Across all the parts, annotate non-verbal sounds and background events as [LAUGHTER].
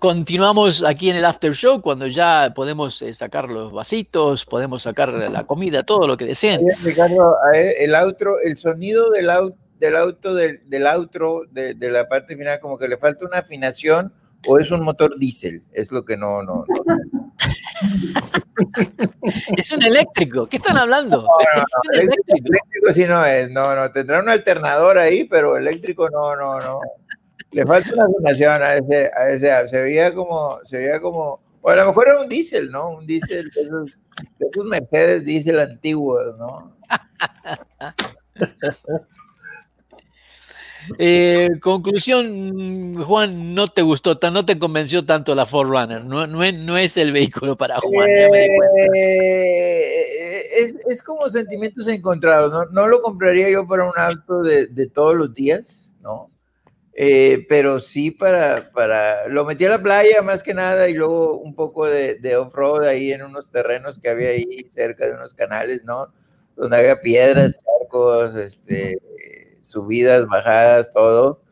Continuamos aquí en el after show cuando ya podemos eh, sacar los vasitos, podemos sacar la comida, todo lo que deseen. Ricardo, el outro, el sonido del, auto del auto del, del outro de, de, la parte final como que le falta una afinación o es un motor diésel, es lo que no, no, no. [LAUGHS] es un eléctrico, ¿qué están hablando? No, no, no, eléctrico. eléctrico sí no es, no, no, tendrá un alternador ahí, pero eléctrico no, no, no. Le falta una afinación a ese, a ese, se veía como, se veía como, o a lo mejor era un diésel, ¿no? Un diésel, esos, esos Mercedes diésel antiguos, ¿no? [LAUGHS] Eh, conclusión, Juan, no te gustó, no te convenció tanto la Forerunner, no, no, es, no es el vehículo para Juan. Eh, es, es, como sentimientos encontrados, ¿no? no lo compraría yo para un auto de, de todos los días, ¿no? Eh, pero sí para, para, lo metí a la playa más que nada y luego un poco de, de off-road ahí en unos terrenos que había ahí cerca de unos canales, ¿no? Donde había piedras, charcos, este, subidas, bajadas, todo.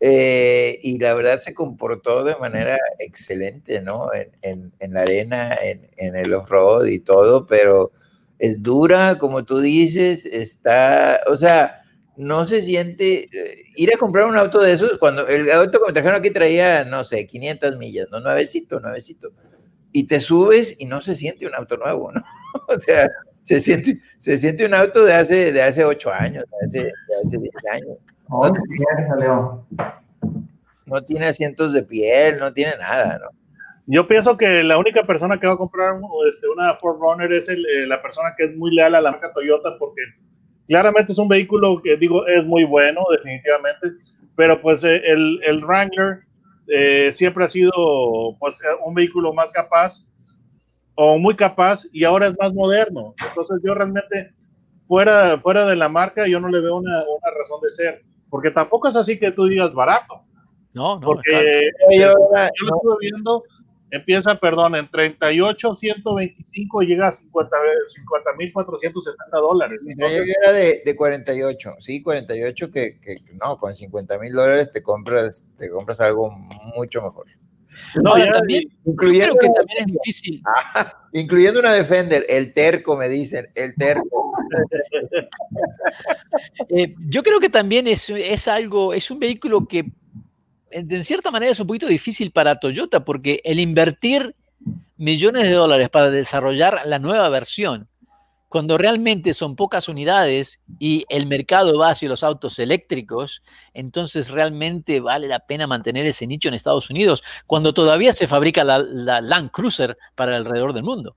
Eh, y la verdad se comportó de manera excelente, ¿no? En, en, en la arena, en, en el off-road y todo, pero es dura, como tú dices, está, o sea, no se siente, ir a comprar un auto de esos, cuando el auto que me trajeron aquí traía, no sé, 500 millas, ¿no? Nuevecito, nuevecito. Y te subes y no se siente un auto nuevo, ¿no? [LAUGHS] o sea, se siente, se siente un auto de hace, de hace 8 años, de hace, de hace 10 años. No, no tiene asientos de piel, no tiene nada, ¿no? Yo pienso que la única persona que va a comprar este, una Ford Runner es el, eh, la persona que es muy leal a la marca Toyota porque claramente es un vehículo que digo es muy bueno, definitivamente, pero pues eh, el, el, Wrangler eh, siempre ha sido pues un vehículo más capaz o muy capaz y ahora es más moderno. Entonces yo realmente fuera, fuera de la marca yo no le veo una, una razón de ser, porque tampoco es así que tú digas barato. No, no. Porque yo, yo, lo estuve viendo empieza, perdón, en 38, 125 y llega a 50 mil 470 dólares. Entonces, yo era de, de, 48, sí, 48 que, que no, con 50 mil dólares te compras, te compras algo mucho mejor. No, Ahora, también, incluyendo, creo que también es difícil. [LAUGHS] Ah, incluyendo una Defender, el terco, me dicen, el terco. [LAUGHS] eh, yo creo que también es, es algo, es un vehículo que en cierta manera es un poquito difícil para Toyota porque el invertir millones de dólares para desarrollar la nueva versión, cuando realmente son pocas unidades y el mercado va hacia los autos eléctricos, entonces realmente vale la pena mantener ese nicho en Estados Unidos, cuando todavía se fabrica la, la Land Cruiser para alrededor del mundo.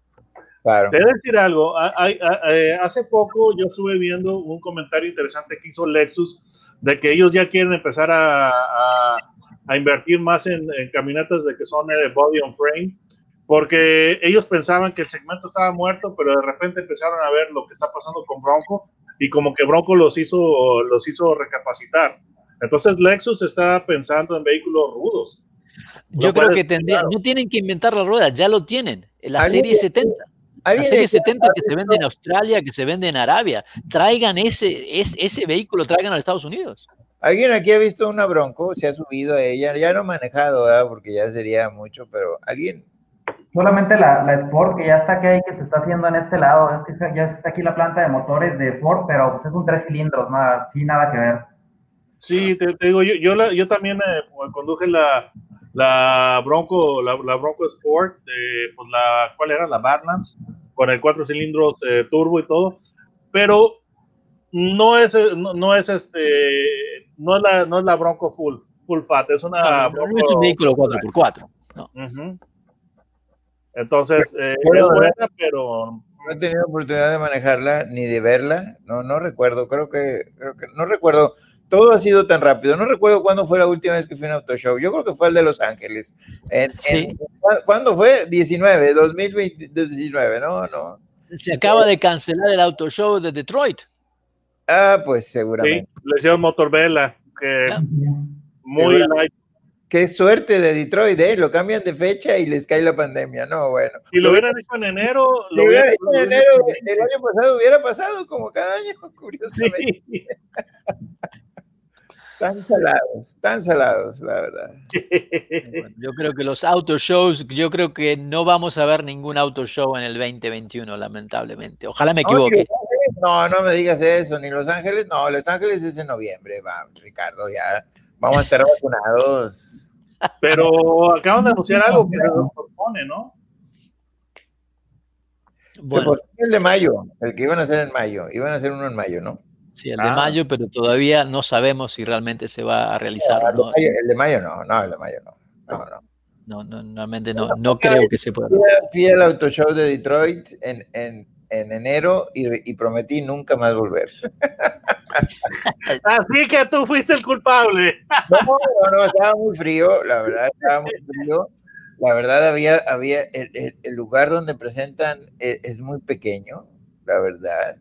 Claro. Te voy a decir algo, eh, hace poco yo estuve viendo un comentario interesante que hizo Lexus de que ellos ya quieren empezar a, a a invertir más en, en caminatas de que son de body on frame, porque ellos pensaban que el segmento estaba muerto, pero de repente empezaron a ver lo que está pasando con Bronco y como que Bronco los hizo, los hizo recapacitar. Entonces Lexus está pensando en vehículos rudos. Yo creo que tendría, no tienen que inventar la rueda, ya lo tienen. La serie 70. La serie 70 que se vende en Australia, que se vende en Arabia. Traigan ese, ese, ese vehículo, traigan a Estados Unidos. ¿Alguien aquí ha visto una Bronco? ¿Se ha subido a ella? Ya no he manejado, ¿verdad? Porque ya sería mucho, pero ¿alguien? Solamente la, la Sport, que ya está aquí, que se está haciendo en este lado. Es que ya está aquí la planta de motores de Ford, pero pues es un tres cilindros, nada, sin nada que ver. Sí, te, te digo, yo, yo, la, yo también conduje la, la Bronco, la, la Bronco Sport, de, pues la, ¿cuál era? La Badlands, con el cuatro cilindros eh, turbo y todo, pero no es, no, no es este no es la, no es la Bronco full, full fat, es una. No, Bronco, no es un vehículo 4x4. No. Uh -huh. Entonces, eh, es buena, pero. No he tenido oportunidad de manejarla ni de verla. No, no recuerdo. Creo que, creo que no recuerdo. Todo ha sido tan rápido. No recuerdo cuándo fue la última vez que fui a un auto show. Yo creo que fue el de Los Ángeles. En, sí. en, ¿Cuándo fue? 19, 2019, no, no. Se acaba de cancelar el auto show de Detroit. Ah, pues Sí, seguramente. le hicieron Motorvela, que Ya. muy light. Qué suerte de Detroit, ¿eh? Lo cambian de fecha y les cae la pandemia. No, bueno. Si lo hubieran hecho en enero, lo hubiera hubieran hecho en enero del año pasado, hubiera pasado como cada año, [LAUGHS] curiosamente. Sí. Tan salados, tan salados, la verdad. [LAUGHS] Bueno, yo creo que los auto shows, yo creo que no vamos a ver ningún auto show en el 2021, lamentablemente. Ojalá me equivoque. No, no me digas eso, ni Los Ángeles, no, Los Ángeles es en noviembre, va, Ricardo, ya vamos a estar vacunados. Pero acaban de anunciar algo que se propone, ¿no? Se Bueno, pospuso el de mayo, el que iban a hacer en mayo, iban a hacer uno en mayo, ¿no? sí, el de Ah. mayo, pero todavía no sabemos si realmente se va a realizar o el, de no. mayo el de mayo no, no, el de mayo no. No, no. No, no, realmente no, no creo que se pueda. Fui al auto show de Detroit en, en, en enero y, y prometí nunca más volver. [LAUGHS] Así que tú fuiste el culpable. No, no, no, estaba muy frío, la verdad, estaba muy frío. La verdad, había, había el, el- el lugar donde presentan es, es muy pequeño, la verdad.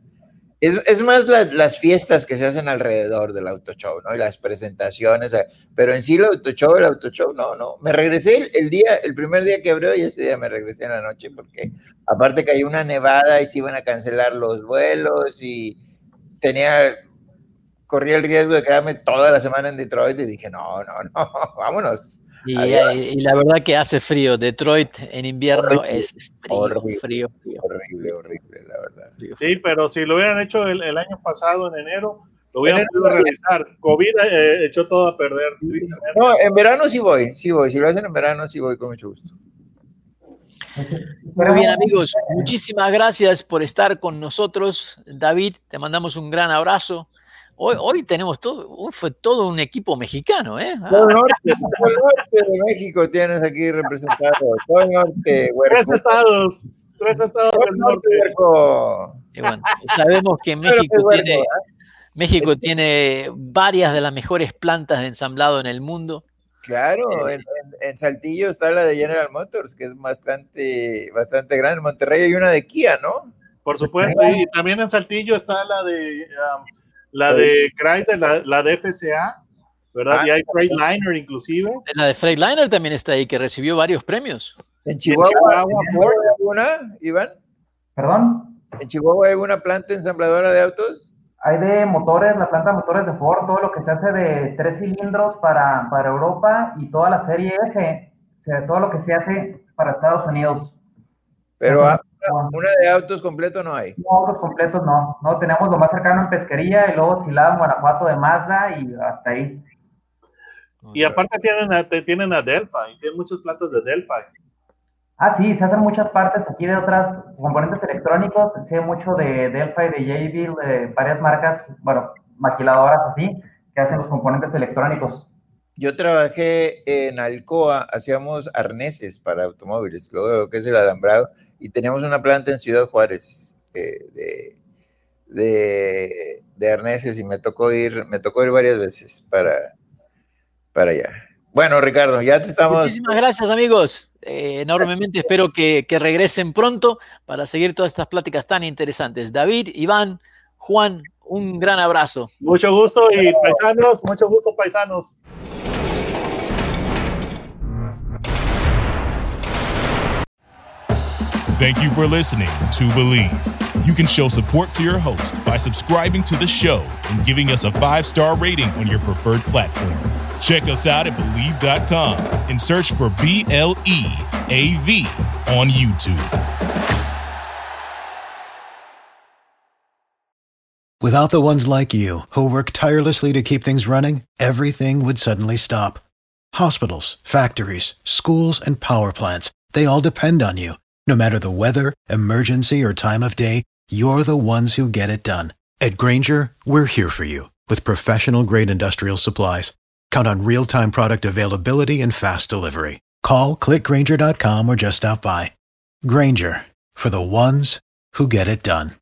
Es, es más la- las fiestas que se hacen alrededor del auto show, ¿no? Y las presentaciones, pero en sí el auto show, el auto show, no, no. Me regresé el, el día, el primer día que abrió y ese día me regresé en la noche porque aparte cayó una nevada y se iban a cancelar los vuelos y tenía, corría el riesgo de quedarme toda la semana en Detroit y dije, no, no, no, [LAUGHS] vámonos. Y, eh, y la verdad que hace frío. Detroit en invierno Horrible, es frío, horrible. frío, frío, Horrible, horrible, la verdad. frío. Sí, pero si lo hubieran hecho el, el año pasado, en enero, lo hubieran En podido realizar. COVID eh, echó todo a perder. No, en verano sí voy, sí voy. Si lo hacen en verano, sí voy con mucho gusto. Muy bien, amigos. Muchísimas gracias por estar con nosotros. David, te mandamos un gran abrazo. Hoy, hoy tenemos todo, hoy fue todo un equipo mexicano, ¿eh? Ah, Todo el norte, todo el norte de México tienes aquí representado. Todo el norte, Tres estados. Tres estados Todo del el norte, huerco. y bueno, sabemos que [LAUGHS] México huerco, tiene, ¿eh? México tiene varias de las mejores plantas de ensamblado en el mundo. Claro, en, en- en Saltillo está la de General Motors, que es bastante, bastante grande. En Monterrey hay una de Kia, ¿no? Por supuesto. Y también en Saltillo está la de um, la de Chrysler, la, la de FCA, ¿verdad? Ah. y hay Freightliner inclusive. La de Freightliner también está ahí, que recibió varios premios. En Chihuahua, ¿en Chihuahua hay alguna, Iván? ¿Perdón? ¿En Chihuahua hay alguna planta ensambladora de autos? Hay de motores, la planta de motores de Ford, todo lo que se hace de tres cilindros para, para Europa y toda la serie F, o sea, todo lo que se hace para Estados Unidos. Pero Una de autos completo no hay. No, autos completos no, no, tenemos lo más cercano en pesquería y luego Silao, Guanajuato de Mazda y hasta ahí. Y aparte tienen a, te- tienen a Delphi, tienen muchas plantas de Delphi. Ah, sí, se hacen muchas partes aquí de otras componentes electrónicos, sé mucho de Delphi, de Jabil, de varias marcas, bueno, maquiladoras así, que hacen los componentes electrónicos. Yo trabajé en Alcoa, hacíamos arneses para automóviles, luego lo que es el alambrado, y teníamos una planta en Ciudad Juárez eh, de, de, de arneses y me tocó ir, me tocó ir varias veces para, para allá. Bueno, Ricardo, ya te estamos. Muchísimas gracias, amigos. Eh, enormemente espero que, que regresen pronto para seguir todas estas pláticas tan interesantes. David, Iván, Juan, un gran abrazo. Mucho gusto y paisanos, mucho gusto paisanos. Thank you for listening to Believe. You can show support to your host by subscribing to the show and giving us a five star rating on your preferred platform. Check us out at Believe.com and search for B L E A V on YouTube. Without the ones like you, who work tirelessly to keep things running, everything would suddenly stop. Hospitals, factories, schools, and power plants, they all depend on you. No matter the weather, emergency, or time of day, you're the ones who get it done. At Granger, we're here for you with professional grade industrial supplies. Count on real time product availability and fast delivery. Call clickgranger.com or just stop by. Granger for the ones who get it done.